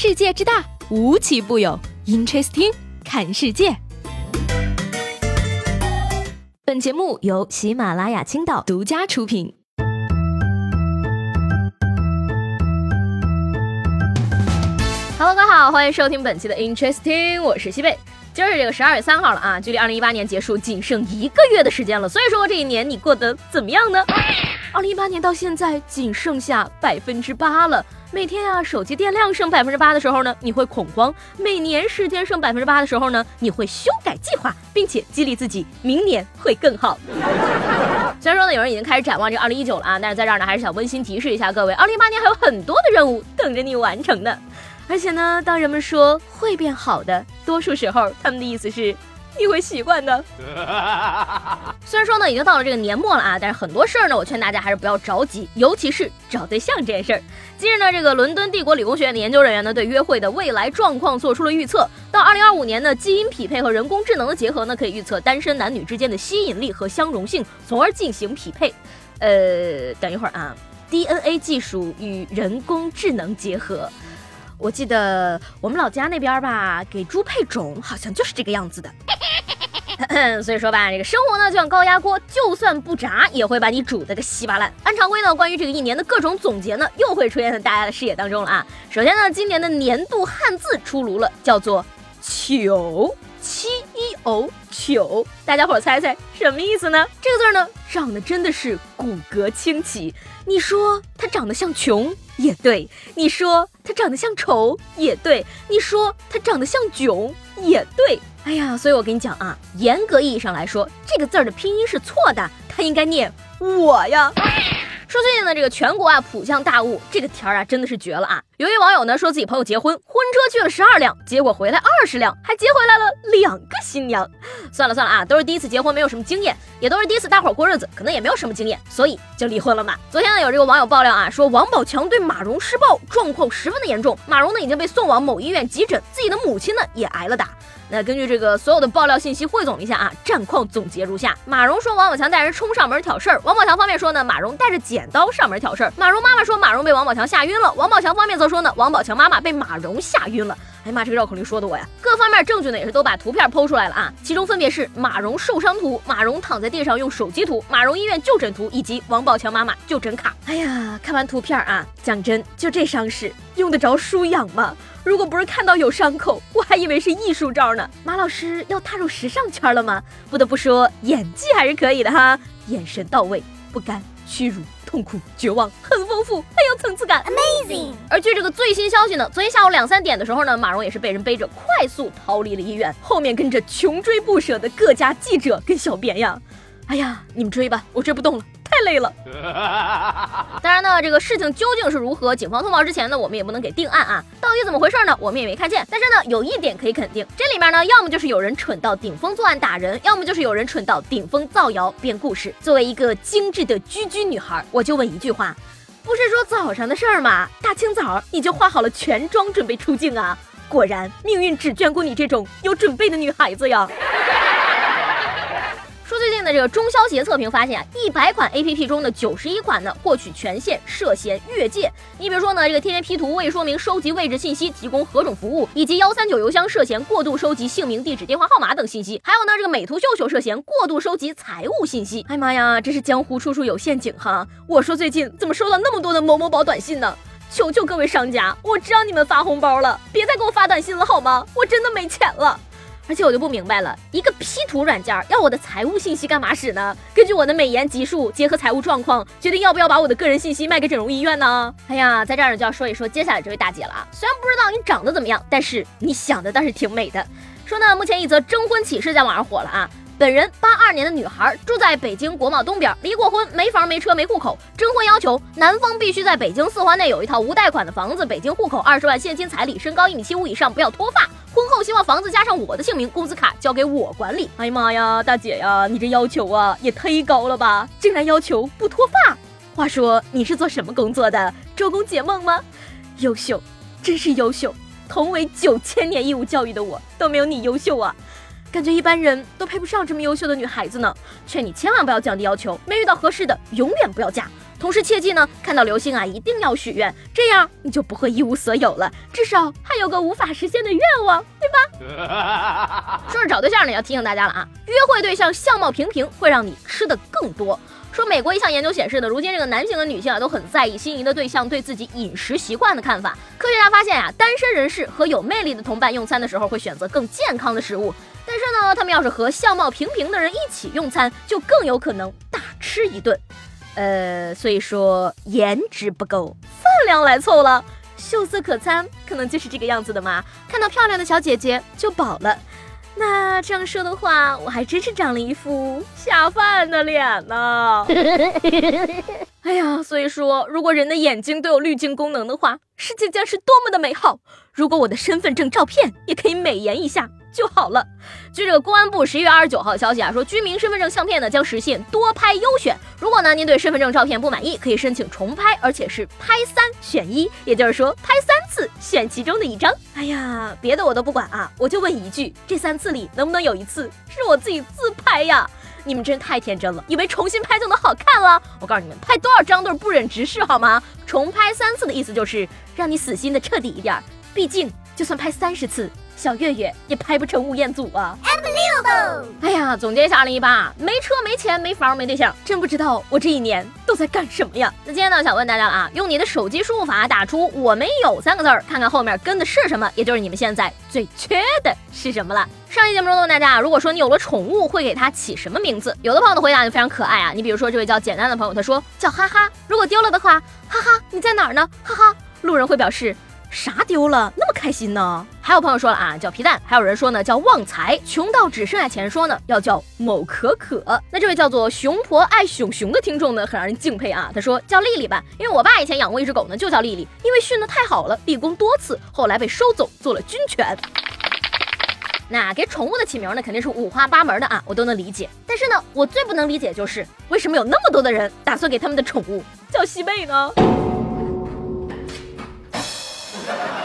世界之大，无奇不有。Interesting，看世界。本节目由喜马拉雅青岛独家出品。Hello，各位好，欢迎收听本期的 Interesting，我是西贝。今儿是这个十二月三号了啊，距离二零一八年结束仅剩一个月的时间了。所以说这一年你过得怎么样呢？二零一八年到现在仅剩下百分之八了。每天啊，手机电量剩百分之八的时候呢，你会恐慌；每年时间剩百分之八的时候呢，你会修改计划，并且激励自己明年会更好。虽然说呢，有人已经开始展望这二零一九了啊，但是在这儿呢，还是想温馨提示一下各位，二零一八年还有很多的任务等着你完成呢。而且呢，当人们说会变好的，多数时候他们的意思是。你会习惯的。虽然说呢，已经到了这个年末了啊，但是很多事儿呢，我劝大家还是不要着急，尤其是找对象这件事儿。近日呢，这个伦敦帝国理工学院的研究人员呢，对约会的未来状况做出了预测。到二零二五年呢，基因匹配和人工智能的结合呢，可以预测单身男女之间的吸引力和相容性，从而进行匹配。呃，等一会儿啊，DNA 技术与人工智能结合。我记得我们老家那边吧，给猪配种好像就是这个样子的。所以说吧，这个生活呢就像高压锅，就算不炸也会把你煮的个稀巴烂。按常规呢，关于这个一年的各种总结呢，又会出现在大家的视野当中了啊。首先呢，今年的年度汉字出炉了，叫做“求”，七丑糗，大家伙猜猜什么意思呢？这个字呢，长得真的是骨骼清奇。你说它长得像穷也对，你说它长得像丑也对，你说它长得像囧也对。哎呀，所以我跟你讲啊，严格意义上来说，这个字儿的拼音是错的，它应该念我呀。说最近呢，这个全国啊普降大雾，这个天儿啊真的是绝了啊！有一网友呢说自己朋友结婚，婚车去了十二辆，结果回来二十辆，还接回来了两个新娘。算了算了啊，都是第一次结婚，没有什么经验，也都是第一次大伙过日子，可能也没有什么经验，所以就离婚了嘛。昨天呢，有这个网友爆料啊，说王宝强对马蓉施暴，状况十分的严重，马蓉呢已经被送往某医院急诊，自己的母亲呢也挨了打。那根据这个所有的爆料信息汇总一下啊，战况总结如下：马蓉说王宝强带人冲上门挑事儿，王宝强方面说呢，马蓉带着剪刀上门挑事儿，马蓉妈妈说马蓉被王宝强吓晕了，王宝强方面则说呢，王宝强妈妈被马蓉吓晕了。哎妈，这个绕口令说的我呀！各方面证据呢也是都把图片剖出来了啊，其中分别是马蓉受伤图、马蓉躺在地上用手机图、马蓉医院就诊图以及王宝强妈妈就诊卡。哎呀，看完图片啊，讲真，就这伤势用得着输氧吗？如果不是看到有伤口，我还以为是艺术照呢。马老师要踏入时尚圈了吗？不得不说，演技还是可以的哈，眼神到位，不甘屈辱。痛苦、绝望，很丰富，很有层次感，amazing。而据这个最新消息呢，昨天下午两三点的时候呢，马蓉也是被人背着快速逃离了医院，后面跟着穷追不舍的各家记者跟小编呀。哎呀，你们追吧，我追不动了。太累了。当然呢，这个事情究竟是如何，警方通报之前呢，我们也不能给定案啊。到底怎么回事呢？我们也没看见。但是呢，有一点可以肯定，这里面呢，要么就是有人蠢到顶风作案打人，要么就是有人蠢到顶风造谣编故事。作为一个精致的居居女孩，我就问一句话：不是说早上的事儿吗？大清早你就化好了全妆准备出镜啊？果然，命运只眷顾你这种有准备的女孩子呀。在这个中消协测评发现啊，一百款 A P P 中的九十一款呢获取权限涉嫌越界。你比如说呢，这个天天 P 图未说明收集位置信息提供何种服务，以及幺三九邮箱涉嫌过度收集姓名、地址、电话号码等信息。还有呢，这个美图秀秀涉嫌过度收集财务信息。哎妈呀，这是江湖处处有陷阱哈！我说最近怎么收到那么多的某某宝短信呢？求求各位商家，我知道你们发红包了，别再给我发短信了好吗？我真的没钱了。而且我就不明白了，一个 P 图软件要我的财务信息干嘛使呢？根据我的美颜级数，结合财务状况，决定要不要把我的个人信息卖给整容医院呢？哎呀，在这儿就要说一说接下来这位大姐了啊。虽然不知道你长得怎么样，但是你想的倒是挺美的。说呢，目前一则征婚启事在网上火了啊。本人八二年的女孩，住在北京国贸东边，离过婚，没房没车没户口。征婚要求，男方必须在北京四环内有一套无贷款的房子，北京户口，二十万现金彩礼，身高一米七五以上，不要脱发。婚后希望房子加上我的姓名，工资卡交给我管理。哎呀妈呀，大姐呀，你这要求啊也忒高了吧？竟然要求不脱发？话说你是做什么工作的？周公解梦吗？优秀，真是优秀。同为九千年义务教育的我，都没有你优秀啊。感觉一般人都配不上这么优秀的女孩子呢，劝你千万不要降低要求，没遇到合适的，永远不要嫁。同时切记呢，看到流星啊，一定要许愿，这样你就不会一无所有了，至少还有个无法实现的愿望，对吧？说是找对象呢，要提醒大家了啊，约会对象相貌平平会让你吃的更多。说美国一项研究显示呢，如今这个男性和女性啊都很在意心仪的对象对自己饮食习惯的看法。科学家发现啊，单身人士和有魅力的同伴用餐的时候会选择更健康的食物，但是呢，他们要是和相貌平平的人一起用餐，就更有可能大吃一顿。呃，所以说颜值不够，饭量来凑了，秀色可餐，可能就是这个样子的嘛。看到漂亮的小姐姐就饱了。那这样说的话，我还真是长了一副下饭的脸呢。哎呀，所以说，如果人的眼睛都有滤镜功能的话，世界将是多么的美好。如果我的身份证照片也可以美颜一下。就好了。据这个公安部十一月二十九号消息啊，说居民身份证相片呢将实现多拍优选。如果呢您对身份证照片不满意，可以申请重拍，而且是拍三选一，也就是说拍三次选其中的一张。哎呀，别的我都不管啊，我就问一句，这三次里能不能有一次是我自己自拍呀？你们真太天真了，以为重新拍就能好看了？我告诉你们，拍多少张都是不忍直视，好吗？重拍三次的意思就是让你死心的彻底一点，毕竟就算拍三十次。小月月也拍不成吴彦祖啊！哎呀，总结一下二零一八，没车没钱没房没对象，真不知道我这一年都在干什么呀？那今天呢，想问大家了啊，用你的手机输入法打出“我没有”三个字儿，看看后面跟的是什么，也就是你们现在最缺的是什么了。上期节目中问大家，如果说你有了宠物，会给它起什么名字？有的朋友的回答就非常可爱啊，你比如说这位叫简单的朋友，他说叫哈哈，如果丢了的话，哈哈，你在哪儿呢？哈哈，路人会表示。啥丢了那么开心呢？还有朋友说了啊，叫皮蛋；还有人说呢叫旺财，穷到只剩下钱。说呢要叫某可可。那这位叫做熊婆爱熊熊的听众呢，很让人敬佩啊。他说叫丽丽吧，因为我爸以前养过一只狗呢，就叫丽丽，因为训得太好了，立功多次，后来被收走做了军犬。那给宠物的起名呢，肯定是五花八门的啊，我都能理解。但是呢，我最不能理解就是为什么有那么多的人打算给他们的宠物叫西贝呢？Thank you.